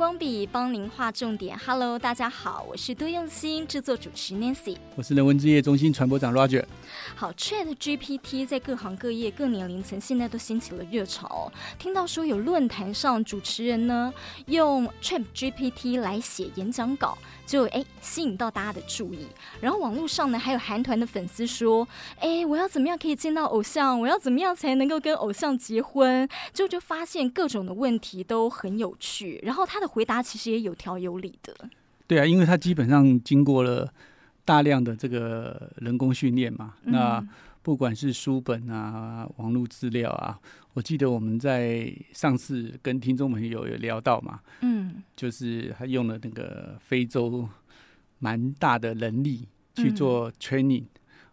光笔帮您画重点。Hello，大家好，我是多用心制作主持 Nancy，我是人文之夜中心传播长 Roger。好，Chat GPT 在各行各业、各年龄层现在都掀起了热潮。听到说有论坛上主持人呢用 Chat GPT 来写演讲稿，就哎吸引到大家的注意。然后网络上呢还有韩团的粉丝说，哎，我要怎么样可以见到偶像？我要怎么样才能够跟偶像结婚？就就发现各种的问题都很有趣。然后他的回答其实也有条有理的。对啊，因为他基本上经过了。大量的这个人工训练嘛，那不管是书本啊、网络资料啊，我记得我们在上次跟听众朋友有聊到嘛，嗯，就是他用了那个非洲蛮大的人力去做 training，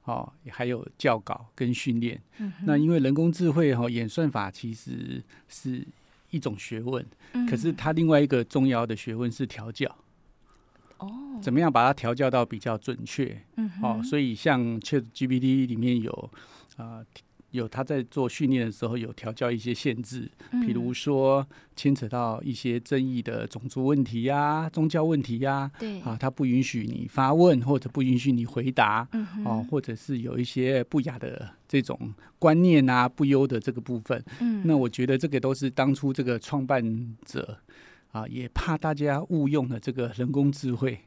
哦，还有教稿跟训练。那因为人工智慧哈演算法其实是一种学问，可是它另外一个重要的学问是调教。哦，怎么样把它调教到比较准确？嗯，哦，所以像 ChatGPT 里面有啊、呃，有他在做训练的时候有调教一些限制，比如说牵扯到一些争议的种族问题呀、啊、宗教问题呀、啊，对。啊，他不允许你发问或者不允许你回答，嗯，哦，或者是有一些不雅的这种观念啊、不优的这个部分，嗯，那我觉得这个都是当初这个创办者。啊，也怕大家误用了这个人工智慧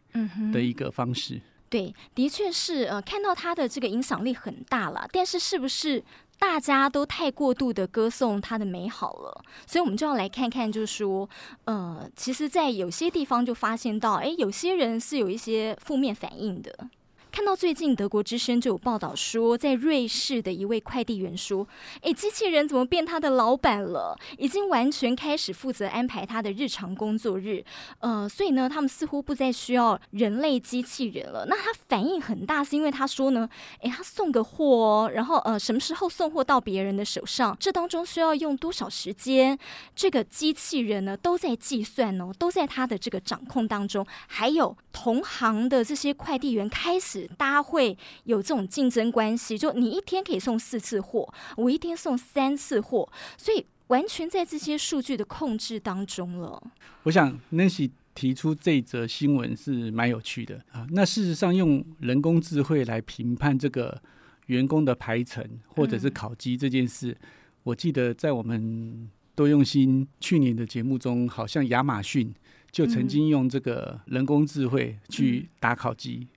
的一个方式。嗯、对，的确是呃，看到它的这个影响力很大了，但是是不是大家都太过度的歌颂它的美好了？所以我们就要来看看，就是说，呃，其实，在有些地方就发现到，哎，有些人是有一些负面反应的。看到最近德国之声就有报道说，在瑞士的一位快递员说：“诶，机器人怎么变他的老板了？已经完全开始负责安排他的日常工作日。呃，所以呢，他们似乎不再需要人类机器人了。那他反应很大，是因为他说呢，诶，他送个货哦，然后呃，什么时候送货到别人的手上，这当中需要用多少时间，这个机器人呢都在计算哦，都在他的这个掌控当中。还有同行的这些快递员开始。”大家会有这种竞争关系，就你一天可以送四次货，我一天送三次货，所以完全在这些数据的控制当中了。我想 Nancy 提出这则新闻是蛮有趣的啊。那事实上，用人工智慧来评判这个员工的排程或者是考绩这件事，嗯，我记得在我们多用心去年的节目中，好像亚马逊就曾经用这个人工智慧去打考绩。嗯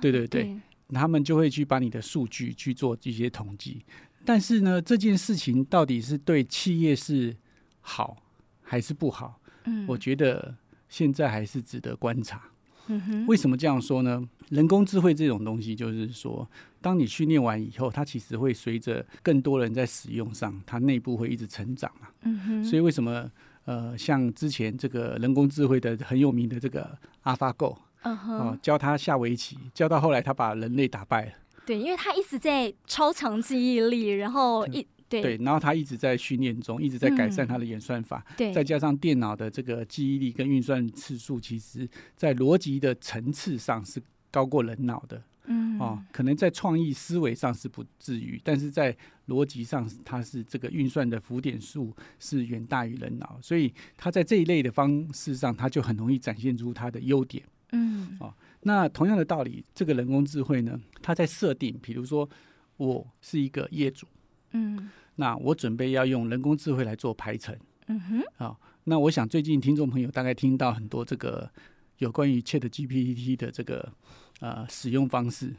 对对对，对，他们就会去把你的数据去做一些统计，但是呢，这件事情到底是对企业是好还是不好？嗯，我觉得现在还是值得观察。嗯哼，为什么这样说呢？人工智慧这种东西，就是说，当你训练完以后，它其实会随着更多人在使用上，它内部会一直成长嘛。嗯哼，所以为什么呃，像之前这个人工智慧的很有名的这个 AlphaGo。Uh -huh. 哦，教他下围棋，教到后来他把人类打败了。对，因为他一直在超强记忆力，然后一对对，然后他一直在训练中，一直在改善他的演算法。对、嗯，再加上电脑的这个记忆力跟运算次数，其实在逻辑的层次上是高过人脑的。嗯，哦，可能在创意思维上是不至于，但是在逻辑上，它是这个运算的浮点数是远大于人脑，所以他在这一类的方式上，他就很容易展现出他的优点。嗯，哦，那同样的道理，这个人工智慧呢，它在设定，比如说我是一个业主，嗯，那我准备要用人工智慧来做排程，嗯哼，好，哦，那我想最近听众朋友大概听到很多这个有关于 ChatGPT 的这个呃使用方式，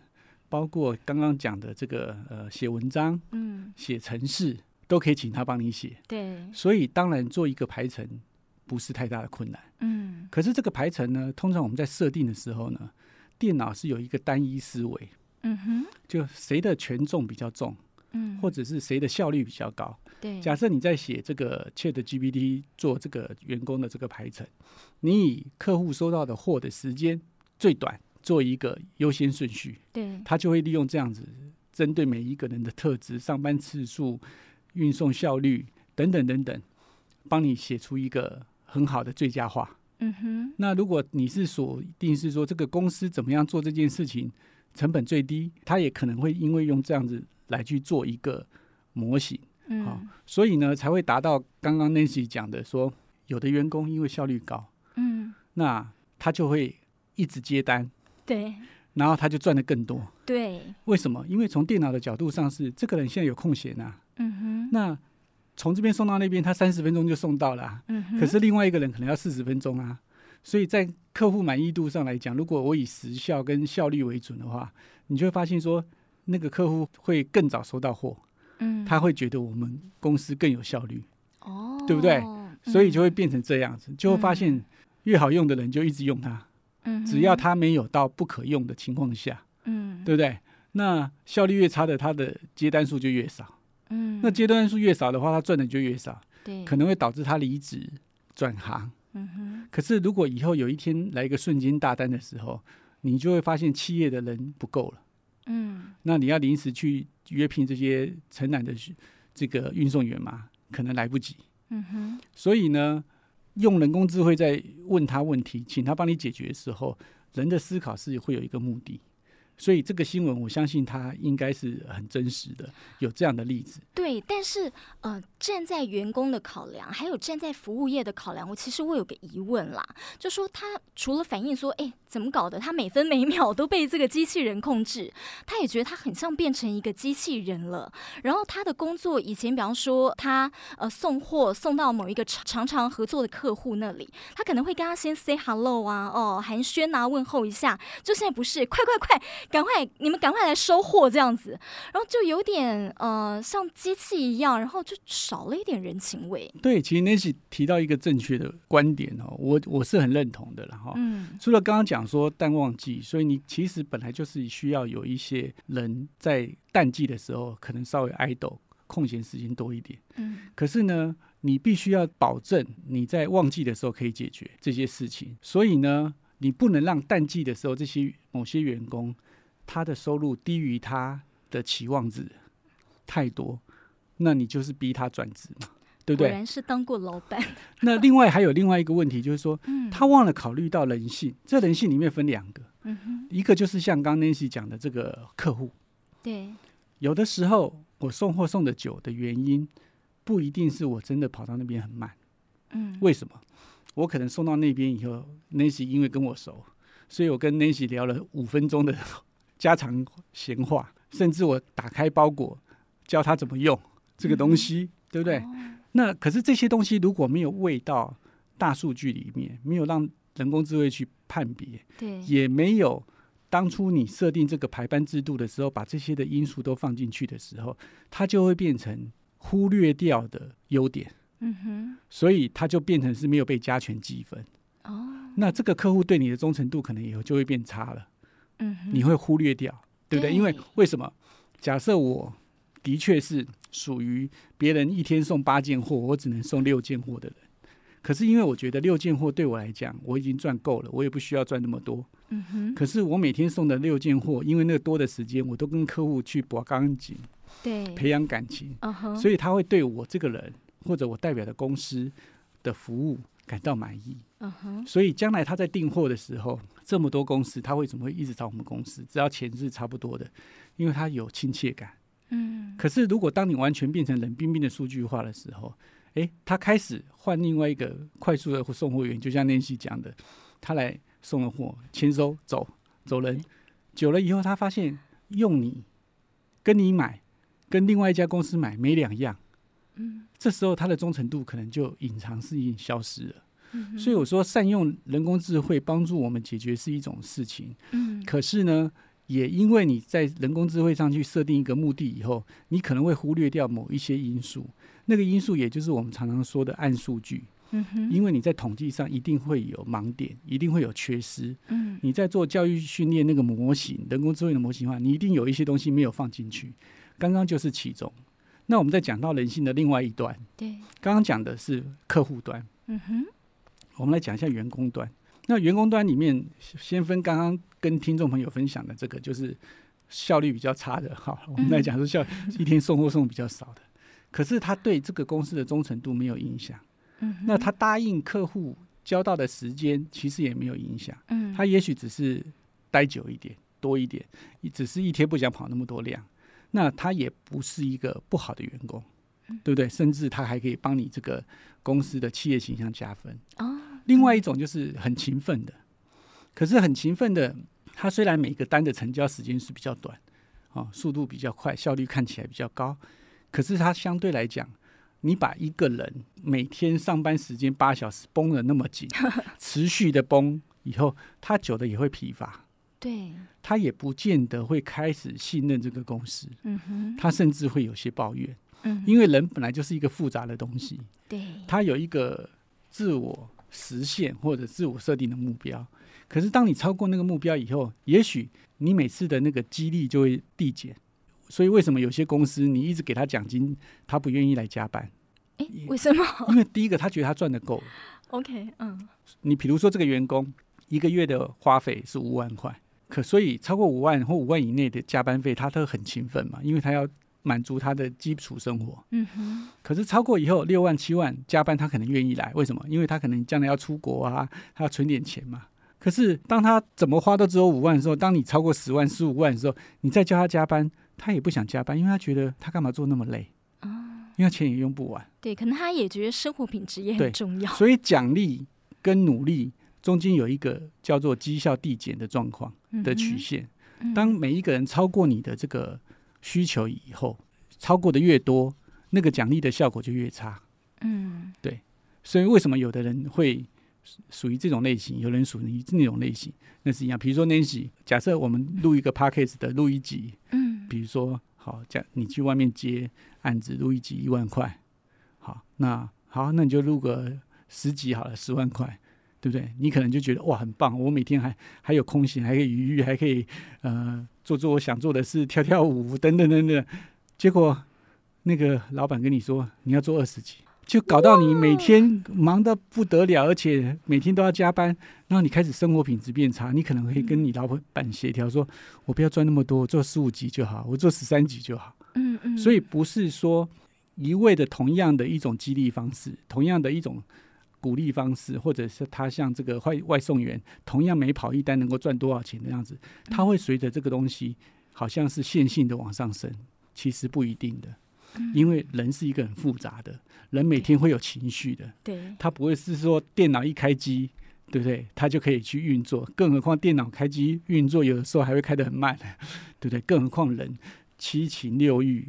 包括刚刚讲的这个呃写文章，嗯，写程式都可以请他帮你写，对，所以当然做一个排程。不是太大的困难，嗯，可是这个排程呢，通常我们在设定的时候呢，电脑是有一个单一思维，嗯哼，就谁的权重比较重，嗯，或者是谁的效率比较高，对。假设你在写这个 ChatGPT 做这个员工的这个排程，你以客户收到的货的时间最短做一个优先顺序，对，他就会利用这样子，针对每一个人的特质、上班次数、运送效率等等等等，帮你写出一个。很好的最佳化，嗯哼。那如果你是锁定是说这个公司怎么样做这件事情成本最低，他也可能会因为用这样子来去做一个模型，嗯，所以呢才会达到刚刚 Nancy 讲的说，有的员工因为效率高，嗯。那他就会一直接单，对，然后他就赚得更多，对。为什么？因为从电脑的角度上是这个人现在有空闲啊，嗯哼，那从这边送到那边，他三十分钟就送到了啊，嗯，可是另外一个人可能要四十分钟啊，所以在客户满意度上来讲，如果我以时效跟效率为准的话，你就会发现说，那个客户会更早收到货，嗯，他会觉得我们公司更有效率，哦，对不对？所以就会变成这样子，就会发现越好用的人就一直用它，嗯，只要它没有到不可用的情况下，嗯，对不对？那效率越差的，它的接单数就越少，嗯，那阶段数越少的话，他赚的就越少，对，可能会导致他离职转行，嗯哼。可是如果以后有一天来一个瞬间大单的时候，你就会发现企业的人不够了，嗯，那你要临时去约聘这些承揽的这个运送员嘛，可能来不及。嗯哼，所以呢，用人工智慧在问他问题，请他帮你解决的时候，人的思考是会有一个目的。所以这个新闻，我相信它应该是很真实的，有这样的例子。对，但是呃，站在员工的考量，还有站在服务业的考量，我其实我有个疑问啦，就说他除了反映说，哎，怎么搞的？他每分每秒都被这个机器人控制，他也觉得他很像变成一个机器人了。然后他的工作以前，比方说他呃送货送到某一个常常合作的客户那里，他可能会跟他先 say hello 啊，哦寒暄啊，问候一下。就现在不是，快快快！赶快，你们赶快来收货这样子，然后就有点呃像机器一样，然后就少了一点人情味。对，其实 Nancy 提到一个正确的观点哦，我我是很认同的了哈。嗯，除了刚刚讲说淡旺季，所以你其实本来就是需要有一些人在淡季的时候可能稍微 idle，空闲时间多一点。嗯，可是呢，你必须要保证你在旺季的时候可以解决这些事情，所以呢，你不能让淡季的时候这些某些员工。他的收入低于他的期望值太多，那你就是逼他转职嘛，对不对？果然是当过老板。那另外还有另外一个问题，就是说，他忘了考虑到人性。这人性里面分两个，嗯一个就是像刚 Nancy 讲的这个客户，对，有的时候我送货送的久的原因，不一定是我真的跑到那边很慢，嗯，为什么？我可能送到那边以后，Nancy 因为跟我熟，所以我跟 Nancy 聊了五分钟的。家常闲话，甚至我打开包裹，教他怎么用这个东西，嗯、对不对？哦、那可是这些东西如果没有喂到大数据里面，没有让人工智慧去判别，对，也没有当初你设定这个排班制度的时候，把这些的因素都放进去的时候，它就会变成忽略掉的优点。嗯哼，所以它就变成是没有被加权积分。哦，那这个客户对你的忠诚度可能以后就会变差了。嗯，你会忽略掉，对不对？对，因为为什么？假设我的确是属于别人一天送八件货，我只能送六件货的人。可是因为我觉得六件货对我来讲，我已经赚够了，我也不需要赚那么多。嗯哼。可是我每天送的六件货，因为那个多的时间，我都跟客户去博钢筋，对，培养感情。嗯哼。所以他会对我这个人或者我代表的公司的服务感到满意。嗯哼。所以将来他在订货的时候。这么多公司，他为什么会一直找我们公司？只要钱是差不多的，因为他有亲切感。嗯。可是，如果当你完全变成冷冰冰的数据化的时候，诶，他开始换另外一个快速的送货员，就像 Nancy 讲的，他来送了货，签收走走人，久了以后，他发现用你跟你买，跟另外一家公司买没两样。嗯。这时候他的忠诚度可能就隐藏式已经消失了。所以我说，善用人工智慧帮助我们解决是一种事情。嗯，可是呢，也因为你在人工智慧上去设定一个目的以后，你可能会忽略掉某一些因素。那个因素也就是我们常常说的暗数据。嗯哼，因为你在统计上一定会有盲点，一定会有缺失。嗯，你在做教育训练那个模型，人工智慧的模型的话，你一定有一些东西没有放进去。刚刚就是其中。那我们再讲到人性的另外一端。对，刚刚讲的是客户端。嗯哼。我们来讲一下员工端。那员工端里面，先分刚刚跟听众朋友分享的这个，就是效率比较差的。好，我们来讲说效一天送货送比较少的，可是他对这个公司的忠诚度没有影响。嗯，那他答应客户交到的时间其实也没有影响。嗯，他也许只是待久一点、多一点，只是一天不想跑那么多量。那他也不是一个不好的员工，对不对？甚至他还可以帮你这个公司的企业形象加分。哦。另外一种就是很勤奋的，可是很勤奋的，他虽然每个单的成交时间是比较短，哦，速度比较快，效率看起来比较高，可是他相对来讲，你把一个人每天上班时间八小时绷得那么紧，持续的绷以后，他久了也会疲乏。对，他也不见得会开始信任这个公司。嗯哼，他甚至会有些抱怨。嗯，因为人本来就是一个复杂的东西。对，他有一个自我实现或者自我设定的目标。可是当你超过那个目标以后，也许你每次的那个激励就会递减。所以为什么有些公司你一直给他奖金，他不愿意来加班？哎，为什么？因为第一个他觉得他赚的够。OK，嗯，你比如说这个员工一个月的花费是五万块。可所以超过五万或五万以内的加班费，他都很勤奋嘛，因为他要满足他的基础生活。嗯哼。可是超过以后六万七万加班，他可能愿意来，为什么？因为他可能将来要出国啊，他要存点钱嘛。可是当他怎么花都只有五万的时候，当你超过十万、十五万的时候，你再叫他加班，他也不想加班，因为他觉得他干嘛做那么累？啊，因为钱也用不完。对，可能他也觉得生活品质也很重要。所以奖励跟努力。中间有一个叫做绩效递减的状况的曲线，当每一个人超过你的这个需求以后，超过的越多，那个奖励的效果就越差。嗯，对。所以为什么有的人会属于这种类型，有人属于那种类型？那是一样。比如说 Nancy，假设我们录一个 p a c k a g e 的录一集，嗯，比如说好，假你去外面接案子，录一集一万块，好，那好，那你就录个十集好了，十万块。对不对？你可能就觉得哇，很棒！我每天还还有空闲，还可以愉悦，还可以呃做做我想做的事，跳跳舞等等等等。结果那个老板跟你说你要做二十集，就搞到你每天忙得不得了，而且每天都要加班，然后你开始生活品质变差。你可能会跟你老板协调说，我不要赚那么多，我做十五级就好，我做十三级就好。嗯嗯。所以不是说一味的同样的一种激励方式，同样的一种。鼓励方式，或者是他像这个外外送员，同样每跑一单能够赚多少钱的样子，他会随着这个东西好像是线性的往上升，其实不一定的，因为人是一个很复杂的，人每天会有情绪的，对，他不会是说电脑一开机，对不对？他就可以去运作，更何况电脑开机运作有的时候还会开得很慢，对不对？更何况人七情六欲，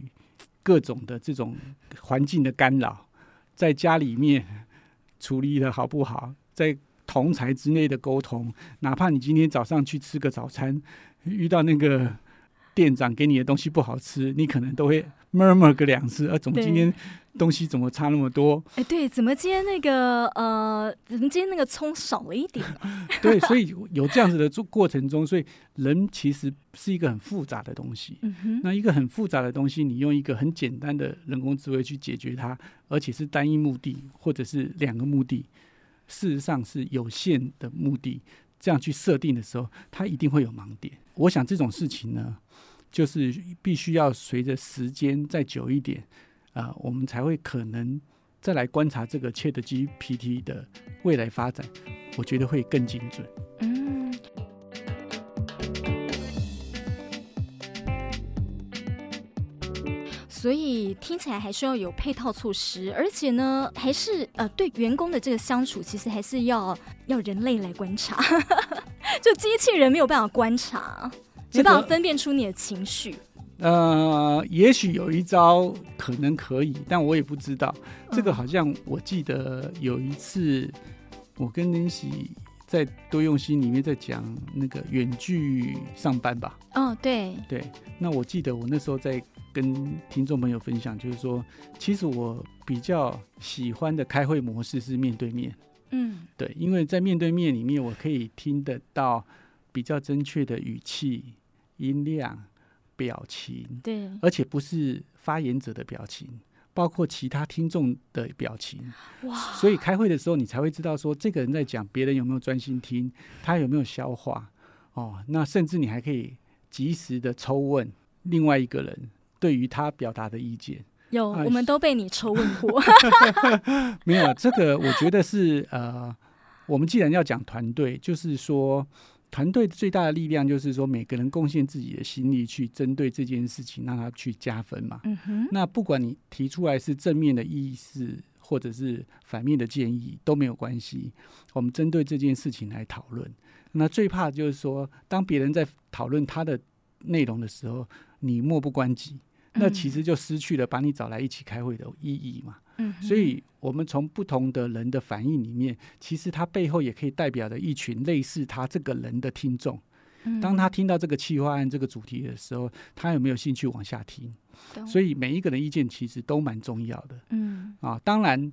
各种的这种环境的干扰，在家里面。处理的好不好，在同台之内的沟通，哪怕你今天早上去吃个早餐，遇到那个店长给你的东西不好吃，你可能都会 murmur 个两次，啊，怎么今天东西怎么差那么多？哎，对，怎么今天那个呃，怎么今天那个葱少了一点？对，所以有这样子的做过程中，所以人其实是一个很复杂的东西。嗯，那一个很复杂的东西，你用一个很简单的人工智慧去解决它，而且是单一目的或者是两个目的，事实上是有限的目的，这样去设定的时候，它一定会有盲点。我想这种事情呢，就是必须要随着时间再久一点。啊、呃，我们才会可能再来观察这个 ChatGPT 的未来发展，我觉得会更精准。嗯，所以听起来还是要有配套措施，而且呢，还是呃，对员工的这个相处，其实还是要要人类来观察，就机器人没有办法观察，没办法分辨出你的情绪。呃，也许有一招可能可以，但我也不知道。这个好像我记得有一次，我跟林喜在多用心里面在讲那个远距上班吧。哦，对对。那我记得我那时候在跟听众朋友分享，就是说，其实我比较喜欢的开会模式是面对面。嗯，对，因为在面对面里面，我可以听得到比较正确的语气、音量。表情，对，而且不是发言者的表情，包括其他听众的表情。哇！所以开会的时候，你才会知道说，这个人在讲，别人有没有专心听，他有没有消化。哦，那甚至你还可以及时的抽问另外一个人对于他表达的意见。有，啊、我们都被你抽问过。没有，这个我觉得是呃，我们既然要讲团队，就是说。团队最大的力量就是说，每个人贡献自己的心力去针对这件事情，让他去加分嘛。那不管你提出来是正面的意思，或者是反面的建议都没有关系。我们针对这件事情来讨论。那最怕就是说，当别人在讨论他的内容的时候，你漠不关己，那其实就失去了把你找来一起开会的意义嘛。嗯，所以我们从不同的人的反应里面，其实他背后也可以代表着一群类似他这个人的听众。当他听到这个企划案这个主题的时候，他有没有兴趣往下听？所以每一个人意见其实都蛮重要的。嗯，啊，当然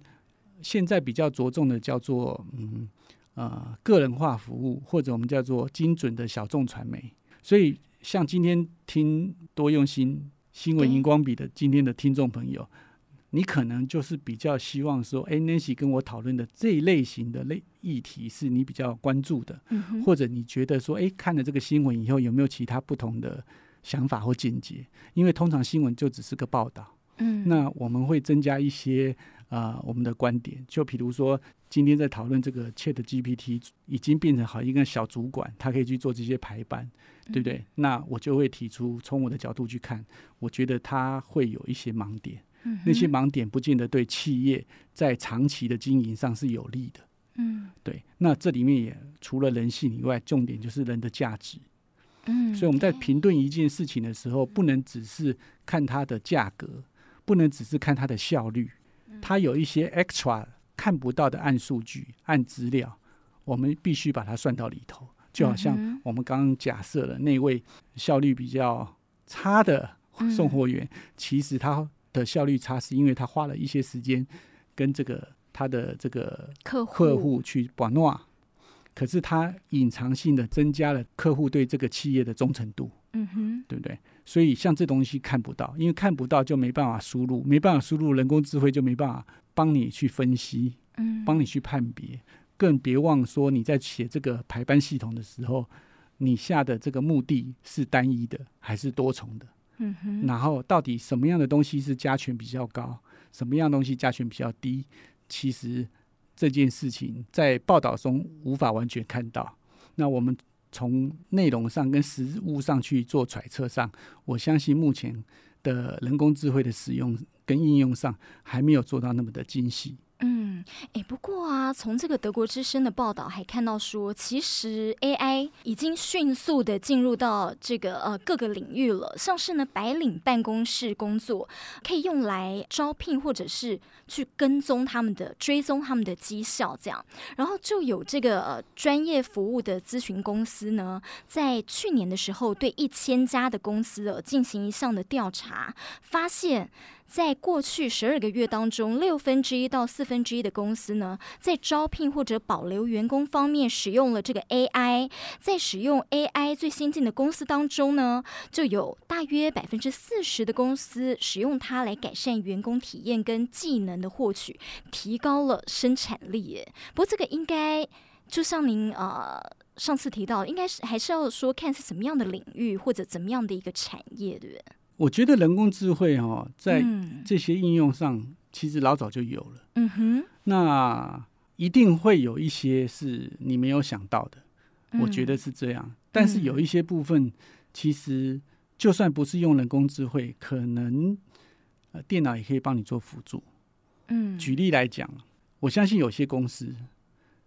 现在比较着重的叫做嗯呃个人化服务，或者我们叫做精准的小众传媒。所以像今天听多用心新闻荧光笔的今天的听众朋友。你可能就是比较希望说，哎，Nancy 跟我讨论的这一类型的类议题是你比较关注的，嗯、或者你觉得说，哎，看了这个新闻以后有没有其他不同的想法或见解？因为通常新闻就只是个报道，嗯，那我们会增加一些啊、呃、我们的观点，就比如说今天在讨论这个 Chat GPT 已经变成好一个小主管，他可以去做这些排版，对不对？嗯、那我就会提出从我的角度去看，我觉得他会有一些盲点。那些盲点不见得对企业在长期的经营上是有利的。嗯，对。那这里面也除了人性以外，重点就是人的价值。嗯，所以我们在评论一件事情的时候，不能只是看它的价格，不能只是看它的效率，它有一些 extra 看不到的暗数据、暗资料，我们必须把它算到里头。就好像我们刚刚假设了那位效率比较差的送货员，其实他。的效率差是因为他花了一些时间跟这个他的这个客户去把诺，可是他隐藏性的增加了客户对这个企业的忠诚度，嗯哼，对不对？所以像这东西看不到，因为看不到就没办法输入，没办法输入，人工智慧就没办法帮你去分析，嗯，帮你去判别，更别忘说你在写这个排班系统的时候，你下的这个目的是单一的还是多重的？哼，然后到底什么样的东西是加权比较高，什么样东西加权比较低？其实这件事情在报道中无法完全看到。那我们从内容上跟实物上去做揣测上，我相信目前的人工智慧的使用跟应用上还没有做到那么的精细。嗯，哎，不过啊，从这个德国之声的报道还看到说，其实 AI 已经迅速的进入到这个呃各个领域了，像是呢白领办公室工作可以用来招聘或者是去跟踪他们的追踪他们的绩效这样，然后就有这个呃专业服务的咨询公司呢，在去年的时候对一千家的公司呃进行一项的调查，发现。在过去十二个月当中，六分之一到四分之一的公司呢，在招聘或者保留员工方面使用了这个 AI。在使用 AI 最先进的公司当中呢，就有大约百分之四十的公司使用它来改善员工体验跟技能的获取，提高了生产力。不过这个应该就像您呃上次提到，应该是还是要说看是什么样的领域或者怎么样的一个产业，对不对？我觉得人工智慧哦，在这些应用上，其实老早就有了。嗯哼，那一定会有一些是你没有想到的，我觉得是这样。但是有一些部分，其实就算不是用人工智慧，可能呃电脑也可以帮你做辅助。嗯，举例来讲，我相信有些公司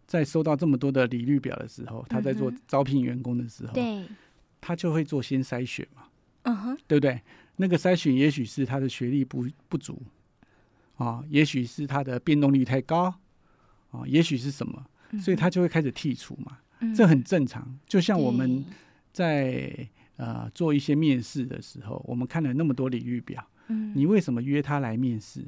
在收到这么多的履历表的时候，他在做招聘员工的时候，对，他就会做先筛选嘛。嗯哼，对不对？那个筛选也许是他的学历不不足啊，也许是他的变动率太高啊，也许是什么，所以他就会开始剔除嘛。嗯、这很正常。就像我们在呃做一些面试的时候，我们看了那么多履历表，嗯，你为什么约他来面试？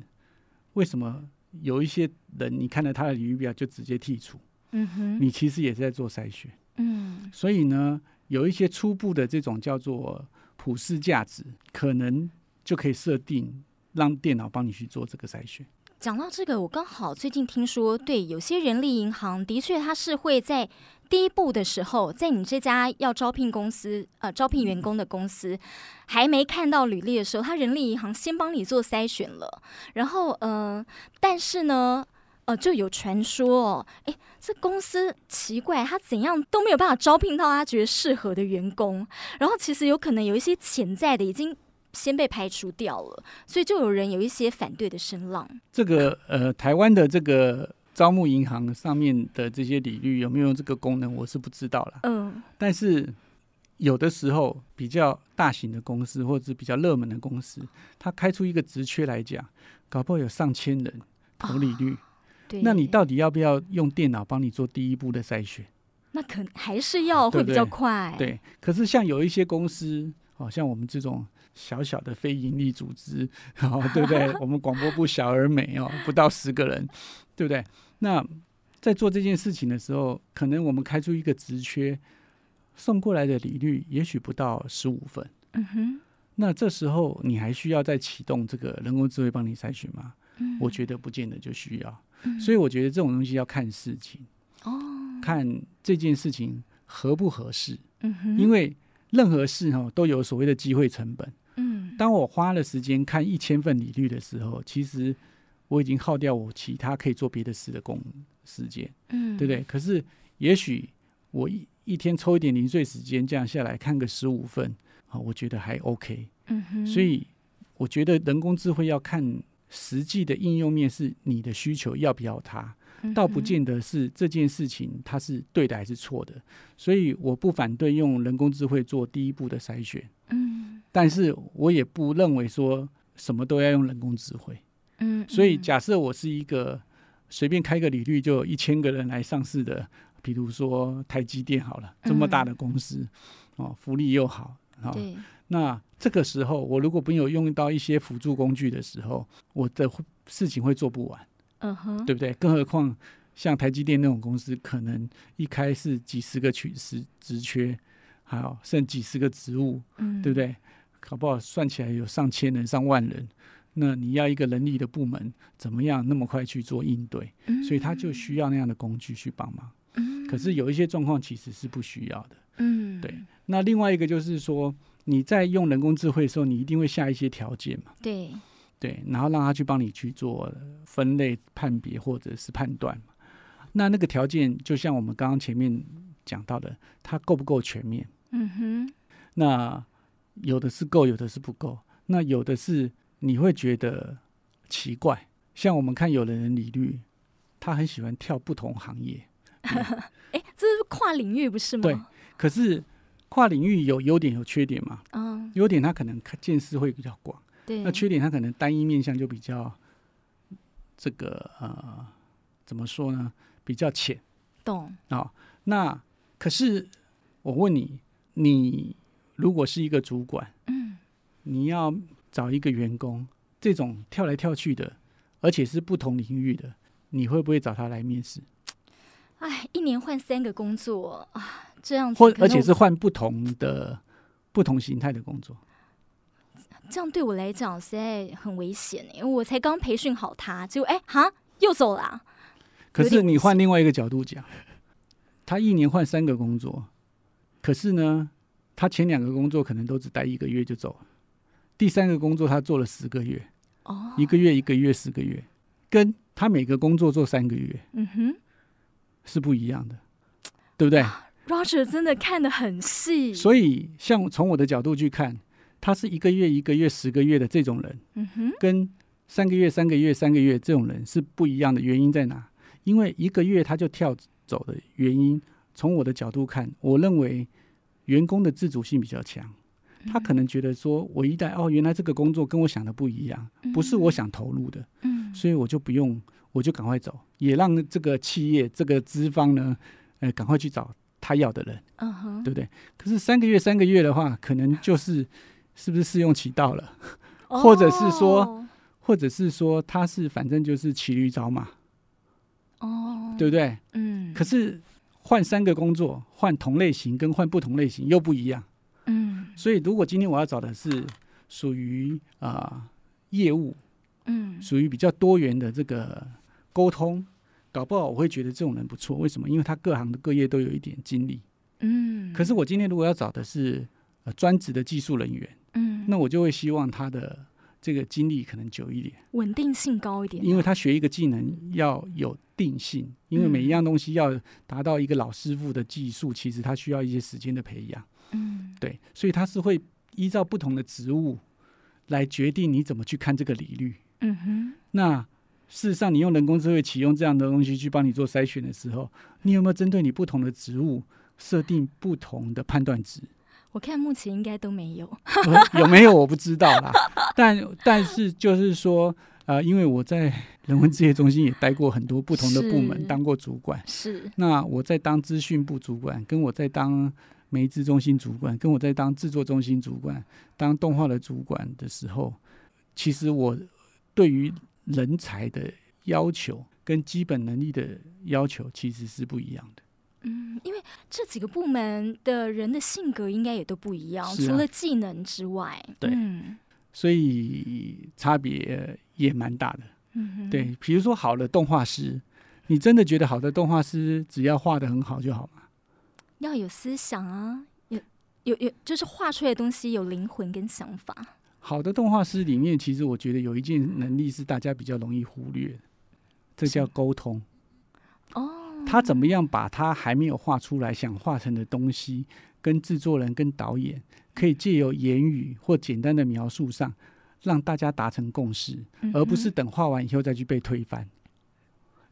为什么有一些人你看了他的履历表就直接剔除？嗯哼，你其实也是在做筛选。嗯，所以呢，有一些初步的这种叫做。普世价值可能就可以设定，让电脑帮你去做这个筛选。讲到这个，我刚好最近听说，对，有些人力银行的确，它是会在第一步的时候，在你这家要招聘公司，呃，招聘员工的公司还没看到履历的时候，他人力银行先帮你做筛选了。然后，呃，但是呢。呃，就有传说哦，哎，这公司奇怪，他怎样都没有办法招聘到他觉得适合的员工。然后其实有可能有一些潜在的已经先被排除掉了，所以就有人有一些反对的声浪。这个呃，台湾的这个招募银行上面的这些履历有没有这个功能，我是不知道了。嗯，但是有的时候比较大型的公司或者是比较热门的公司，他开出一个职缺来讲，搞不好有上千人投履历。哦那你到底要不要用电脑帮你做第一步的筛选？那可还是要会比较快。对，对，对，可是像有一些公司，哦，像我们这种小小的非营利组织，哦，对不对？我们广播部小而美哦，不到十个人，对不对？那在做这件事情的时候，可能我们开出一个职缺，送过来的履历也许不到十五分。嗯哼。那这时候你还需要再启动这个人工智慧帮你筛选吗？嗯。我觉得不见得就需要。所以我觉得这种东西要看事情，哦，看这件事情合不合适，嗯哼，因为任何事哈都有所谓的机会成本，嗯，当我花了时间看一千份利率的时候，其实我已经耗掉我其他可以做别的事的工时间，嗯，对不对？可是也许我一一天抽一点零碎时间，这样下来看个十五份，啊，我觉得还 OK，嗯哼，所以我觉得人工智慧要看。实际的应用面是你的需求要不要它，倒不见得是这件事情它是对的还是错的，所以我不反对用人工智慧做第一步的筛选，嗯，但是我也不认为说什么都要用人工智慧，嗯，所以假设我是一个随便开个履历就有一千个人来上市的，比如说台积电好了，这么大的公司，哦，福利又好，好。那这个时候，我如果没有用到一些辅助工具的时候，我的事情会做不完，嗯哼，对不对？更何况像台积电那种公司，可能一开始几十个取职职缺，还有剩几十个职务，嗯，对不对？搞不好算起来有上千人、上万人，那你要一个人力的部门怎么样那么快去做应对？所以他就需要那样的工具去帮忙。可是有一些状况其实是不需要的，嗯，对。那另外一个就是说。你在用人工智慧的时候，你一定会下一些条件嘛？对，对，然后让他去帮你去做分类、判别或者是判断。那那个条件，就像我们刚刚前面讲到的，它够不够全面？嗯哼。那有的是够，有的是不够。那有的是你会觉得奇怪，像我们看有的人履历，他很喜欢跳不同行业。哎、欸，这是跨领域不是吗？对，可是。跨领域有优点有缺点嘛？嗯，优点它可能见识会比较广，对。那缺点它可能单一面向就比较这个呃，怎么说呢？比较浅。懂。哦，那可是我问你，你如果是一个主管，嗯，你要找一个员工，这种跳来跳去的，而且是不同领域的，你会不会找他来面试？哎，一年换三个工作啊。这样子，或而且是换不同的、不同形态的工作，这样对我来讲实在很危险，因为我才刚培训好他，结果哎哈又走了、啊。可是你换另外一个角度讲，他一年换三个工作，可是呢，他前两个工作可能都只待一个月就走了，第三个工作他做了十个月，哦，一个月一个月十个月，跟他每个工作做三个月，嗯哼，是不一样的，对不对？啊 Roger 真的看得很细，所以像从我的角度去看，他是一个月一个月十个月的这种人，嗯哼，跟三个月三个月三个月这种人是不一样的。原因在哪？因为一个月他就跳走的原因，从我的角度看，我认为员工的自主性比较强，他可能觉得说，我一旦哦，原来这个工作跟我想的不一样，不是我想投入的，嗯，所以我就不用，我就赶快走，也让这个企业这个资方呢，呃，赶快去找。他要的人，嗯哼，对不对？可是三个月，三个月的话，可能就是是不是试用期到了，或者是说，或者是说他是反正就是骑驴找马，哦，对不对？嗯。可是换三个工作，换同类型跟换不同类型又不一样，嗯。所以如果今天我要找的是属于啊业务，嗯，属于比较多元的这个沟通。搞不好我会觉得这种人不错，为什么？因为他各行的各业都有一点经历。嗯。可是我今天如果要找的是呃专职的技术人员，嗯，那我就会希望他的这个经历可能久一点，稳定性高一点。因为他学一个技能要有定性，因为每一样东西要达到一个老师傅的技术，其实他需要一些时间的培养。嗯，对，所以他是会依照不同的职务来决定你怎么去看这个理率。嗯哼。那事实上，你用人工智慧启用这样的东西去帮你做筛选的时候，你有没有针对你不同的职务设定不同的判断值？我看目前应该都没有。有没有我不知道啦。但但是就是说，呃，因为我在人文职业中心也待过很多不同的部门，当过主管。是。那我在当资讯部主管，跟我在当媒资中心主管，跟我在当制作中心主管，当动画的主管的时候，其实我对于人才的要求跟基本能力的要求其实是不一样的。嗯，因为这几个部门的人的性格应该也都不一样，啊、除了技能之外，对，嗯、所以差别也蛮大的。嗯，对，比如说好的动画师，你真的觉得好的动画师只要画的很好就好吗？要有思想啊，有有有，就是画出来的东西有灵魂跟想法。好的动画师里面，其实我觉得有一件能力是大家比较容易忽略，这叫沟通。哦，他怎么样把他还没有画出来想画成的东西，跟制作人、跟导演，可以借由言语或简单的描述上，让大家达成共识，而不是等画完以后再去被推翻。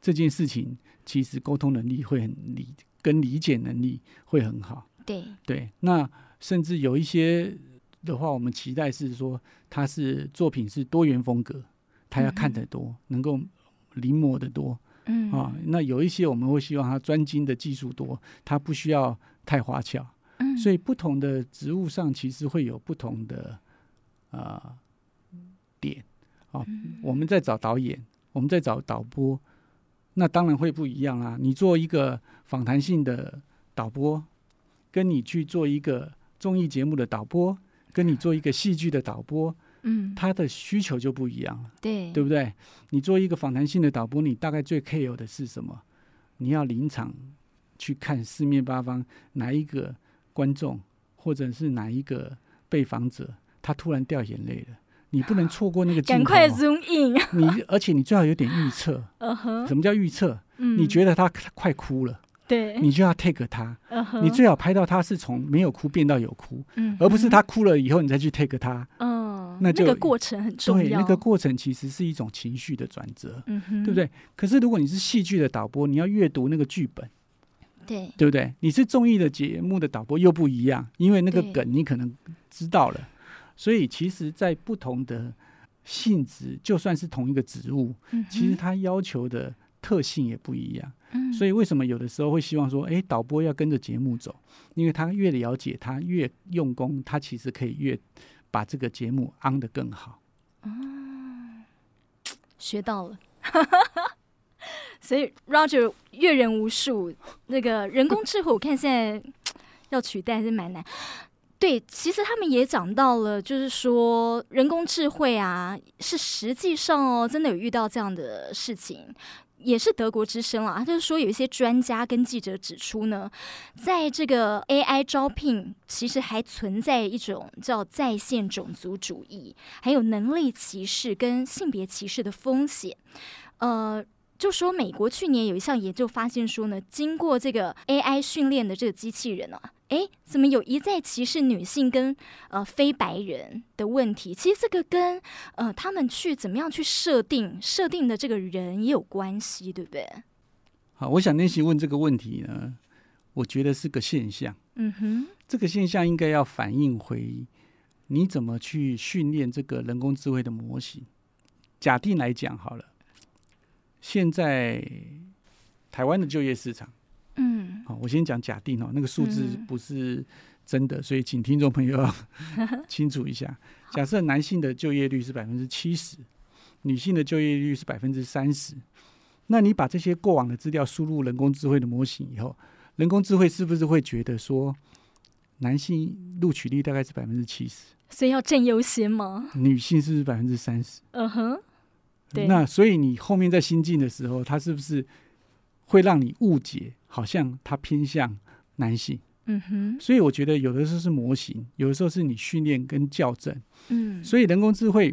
这件事情其实沟通能力会很理，跟理解能力会很好。对对，那甚至有一些。的话，我们期待是说，他是作品是多元风格，他要看得多，嗯、能够临摹的多，嗯啊，那有一些我们会希望他专精的技术多，他不需要太花俏，嗯，所以不同的职务上其实会有不同的啊、呃、点啊，嗯、我们在找导演，我们在找导播，那当然会不一样啦。你做一个访谈性的导播，跟你去做一个综艺节目的导播。跟你做一个戏剧的导播，嗯，他的需求就不一样了，对，对不对？你做一个访谈性的导播，你大概最 care 的是什么？你要临场去看四面八方哪一个观众，或者是哪一个被访者，他突然掉眼泪了，你不能错过那个镜头，赶快 zoom in。你而且你最好有点预测，嗯哼，什么叫预测？嗯，你觉得他快哭了。对，你就要 take 他，uh. 你最好拍到他是从没有哭变到有哭，嗯、而不是他哭了以后你再去 take 他。嗯，那就那个过程很重要。对，那个过程其实是一种情绪的转折，嗯，对不对？可是如果你是戏剧的导播，你要阅读那个剧本，对，对不对？你是综艺的节目的导播又不一样，因为那个梗你可能知道了，所以其实，在不同的性质，就算是同一个职务，嗯、其实它要求的特性也不一样。嗯、所以为什么有的时候会希望说，哎，导播要跟着节目走，因为他越了解，他越用功，他其实可以越把这个节目安得更好。哦，学到了。所以 Roger 阅人无数，那个人工智慧，我看现在要取代还是蛮难。对，其实他们也讲到了，就是说人工智慧啊，是实际上哦，真的有遇到这样的事情。也是德国之声啦，他就是说有一些专家跟记者指出呢，在这个 AI 招聘其实还存在一种叫在线种族主义，还有能力歧视跟性别歧视的风险。呃，就说美国去年有一项研究发现说呢，经过这个 AI 训练的这个机器人啊。哎，怎么有一再歧视女性跟呃非白人的问题？其实这个跟呃他们去怎么样去设定设定的这个人也有关系，对不对？好，我想练习问这个问题呢，我觉得是个现象。嗯哼，这个现象应该要反映回你怎么去训练这个人工智慧的模型。假定来讲好了，现在台湾的就业市场。嗯，好，我先讲假定哦，那个数字不是真的，嗯、所以请听众朋友要 清楚一下。假设男性的就业率是百分之七十，女性的就业率是百分之三十，那你把这些过往的资料输入人工智慧的模型以后，人工智慧是不是会觉得说，男性录取率大概是百分之七十，所以要占优先吗？女性是不是百分之三十？嗯哼、uh，huh, 对。那所以你后面在新进的时候，他是不是会让你误解？好像他偏向男性，嗯哼，所以我觉得有的时候是模型，有的时候是你训练跟校正，嗯，所以人工智慧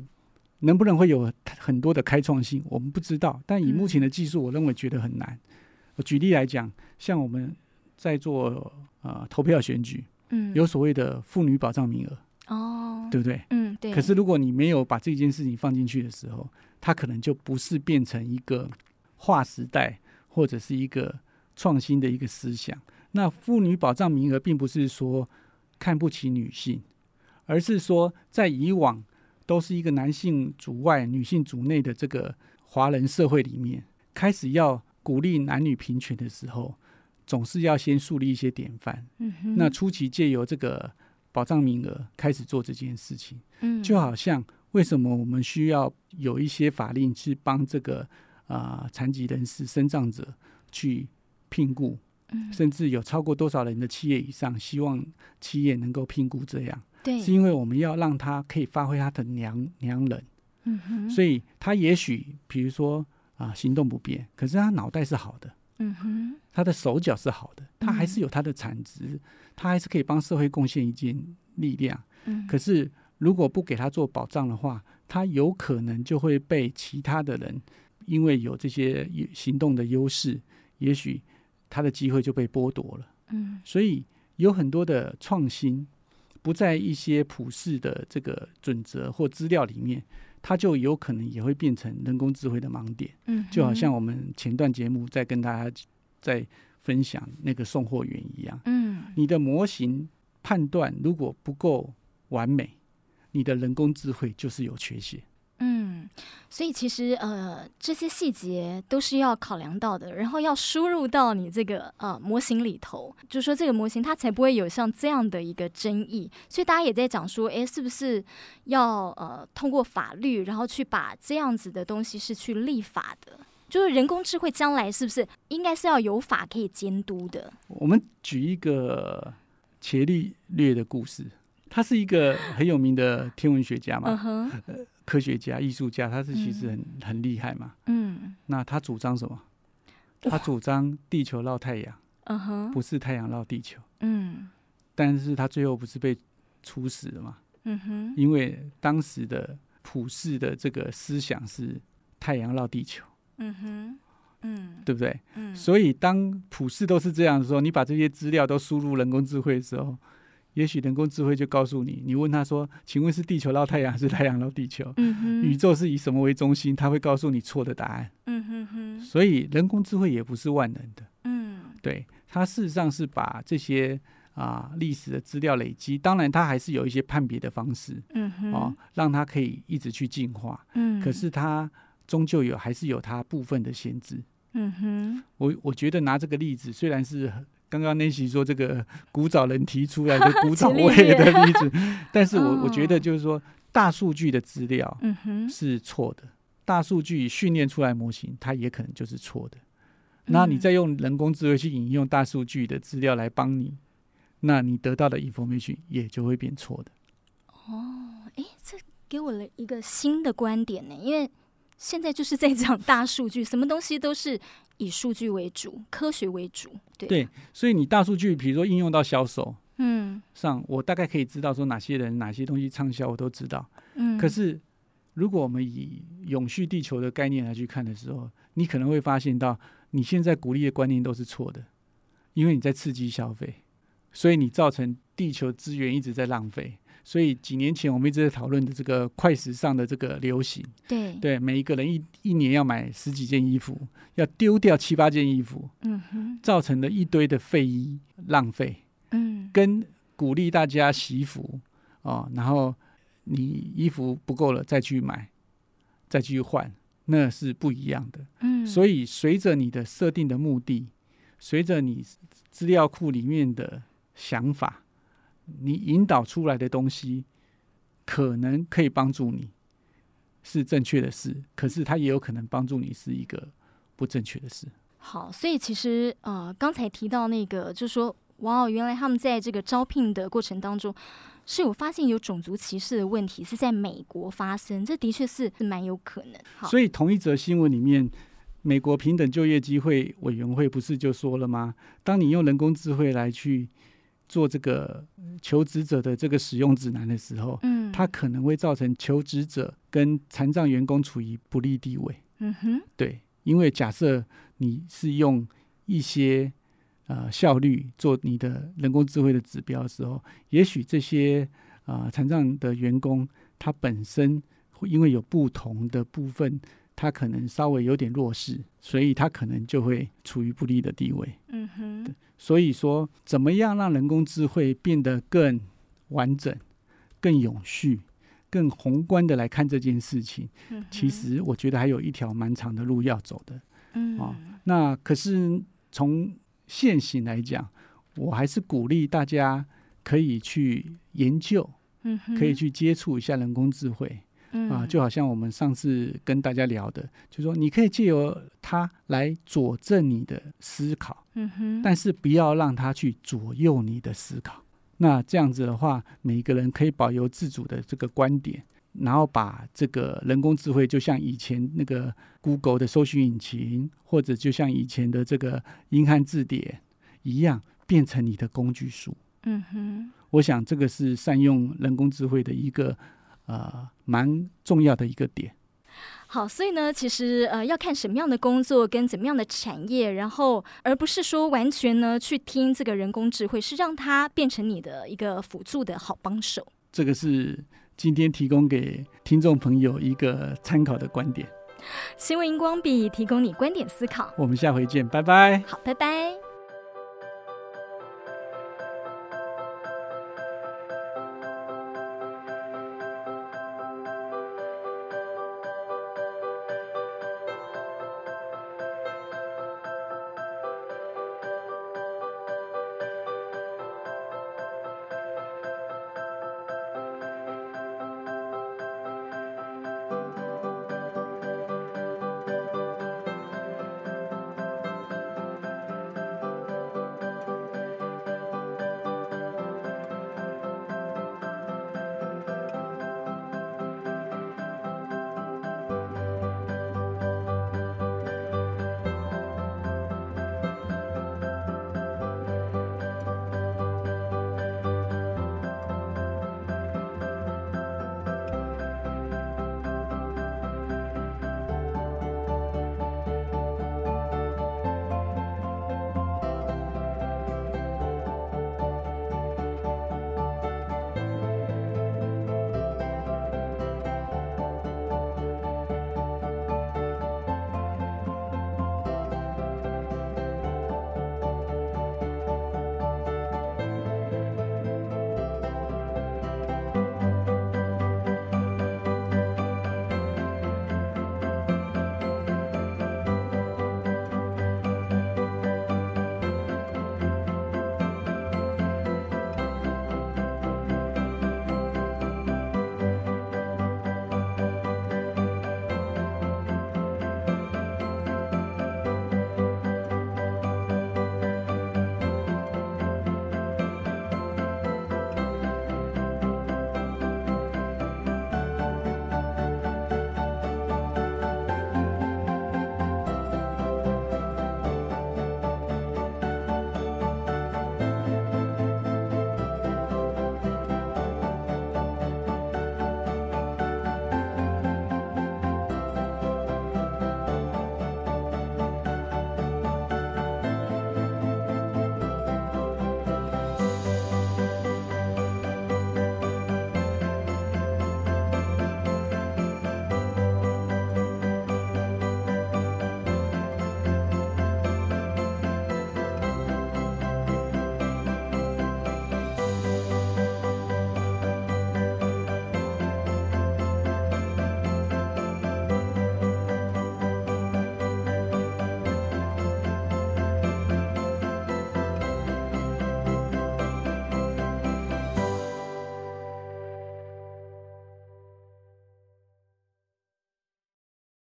能不能会有很多的开创性，我们不知道。但以目前的技术，我认为觉得很难。我举例来讲，像我们在做呃投票选举，嗯，有所谓的妇女保障名额，哦，对不对？嗯，对。可是如果你没有把这件事情放进去的时候，它可能就不是变成一个划时代或者是一个创新的一个思想。那妇女保障名额并不是说看不起女性，而是说在以往都是一个男性主外、女性主内的这个华人社会里面，开始要鼓励男女平权的时候，总是要先树立一些典范。嗯哼。那初期借由这个保障名额开始做这件事情，嗯，就好像为什么我们需要有一些法令去帮这个啊、呃、残疾人士、身障者去聘雇。甚至有超过多少人的企业以上，希望企业能够聘雇这样，对，是因为我们要让他可以发挥他的良良人，嗯哼，所以他也许比如说啊行动不便，可是他脑袋是好的，嗯哼，他的手脚是好的，他还是有他的产值，嗯、他还是可以帮社会贡献一件力量，嗯，可是如果不给他做保障的话，他有可能就会被其他的人因为有这些行动的优势，也许。他的机会就被剥夺了，嗯，所以有很多的创新不在一些普世的这个准则或资料里面，它就有可能也会变成人工智慧的盲点，嗯，就好像我们前段节目在跟大家在分享那个送货员一样，嗯，你的模型判断如果不够完美，你的人工智慧就是有缺陷。嗯，所以其实呃，这些细节都是要考量到的，然后要输入到你这个呃模型里头，就说这个模型它才不会有像这样的一个争议。所以大家也在讲说，哎，是不是要呃通过法律，然后去把这样子的东西是去立法的？就是人工智慧将来是不是应该是要有法可以监督的？我们举一个伽利略的故事，他是一个很有名的天文学家嘛。嗯哼。科学家、艺术家，他是其实很、嗯、很厉害嘛。嗯，那他主张什么？他主张地球绕太阳，嗯哼，不是太阳绕地球。嗯，但是他最后不是被处死了吗？嗯哼，因为当时的普世的这个思想是太阳绕地球。嗯哼，嗯，对不对？嗯，所以当普世都是这样的时候，你把这些资料都输入人工智慧的时候。也许人工智慧就告诉你，你问他说：“请问是地球绕太阳还是太阳绕地球？”宇宙是以什么为中心？他会告诉你错的答案。嗯哼哼。所以人工智慧也不是万能的。嗯，对，它事实上是把这些啊历史的资料累积，当然它还是有一些判别的方式。嗯哼。哦，让它可以一直去进化。嗯。可是它终究有还是有它部分的限制。嗯哼。我我觉得拿这个例子虽然是。刚刚 Nancy 说这个古早人提出来的 古早味的例子，但是我我觉得就是说大数据的资料是错的，大数据训练出来模型它也可能就是错的。那你再用人工智慧去引用大数据的资料来帮你，那你得到的 information 也就会变错的。哦，哎，这给我了一个新的观点呢，因为现在就是在讲大数据，什么东西都是。以数据为主，科学为主，对。对，所以你大数据，比如说应用到销售，嗯，上我大概可以知道说哪些人、哪些东西畅销，我都知道。嗯。可是，如果我们以永续地球的概念来去看的时候，你可能会发现到，你现在鼓励的观念都是错的，因为你在刺激消费，所以你造成地球资源一直在浪费。所以几年前我们一直在讨论的这个快时尚的这个流行，对。对，每一个人一一年要买十几件衣服，要丢掉七八件衣服，嗯哼，造成了一堆的废衣浪费，嗯，跟鼓励大家洗衣服哦，然后你衣服不够了再去买，再去换，那是不一样的，嗯，所以随着你的设定的目的，随着你资料库里面的想法。你引导出来的东西，可能可以帮助你是正确的事，可是它也有可能帮助你是一个不正确的事。好，所以其实呃，刚才提到那个，就是说，哇哦，原来他们在这个招聘的过程当中，是有发现有种族歧视的问题，是在美国发生，这的确是是蛮有可能。好，所以同一则新闻里面，美国平等就业机会委员会不是就说了吗？当你用人工智慧来去。做这个求职者的这个使用指南的时候，嗯，它可能会造成求职者跟残障员工处于不利地位。嗯哼，对，因为假设你是用一些呃效率做你的人工智慧的指标的时候，也许这些啊，残障的员工他本身会因为有不同的部分，他可能稍微有点弱势，所以他可能就会处于不利的地位。嗯哼。所以说，怎么样让人工智慧变得更完整、更永续、更宏观的来看这件事情？嗯、其实我觉得还有一条蛮长的路要走的。嗯。哦，那可是从现行来讲，我还是鼓励大家可以去研究，嗯，可以去接触一下人工智慧。嗯、啊，就好像我们上次跟大家聊的，就说你可以借由它来佐证你的思考，嗯哼，但是不要让它去左右你的思考。那这样子的话，每一个人可以保有自主的这个观点，然后把这个人工智慧，就像以前那个 Google 的搜寻引擎，或者就像以前的这个英汉字典一样，变成你的工具书。嗯哼，我想这个是善用人工智慧的一个。呃，蛮重要的一个点。好，所以呢，其实呃，要看什么样的工作跟怎么样的产业，然后而不是说完全呢去听这个人工智慧，是让它变成你的一个辅助的好帮手。这个是今天提供给听众朋友一个参考的观点。新闻荧光笔提供你观点思考。我们下回见，拜拜。好，拜拜。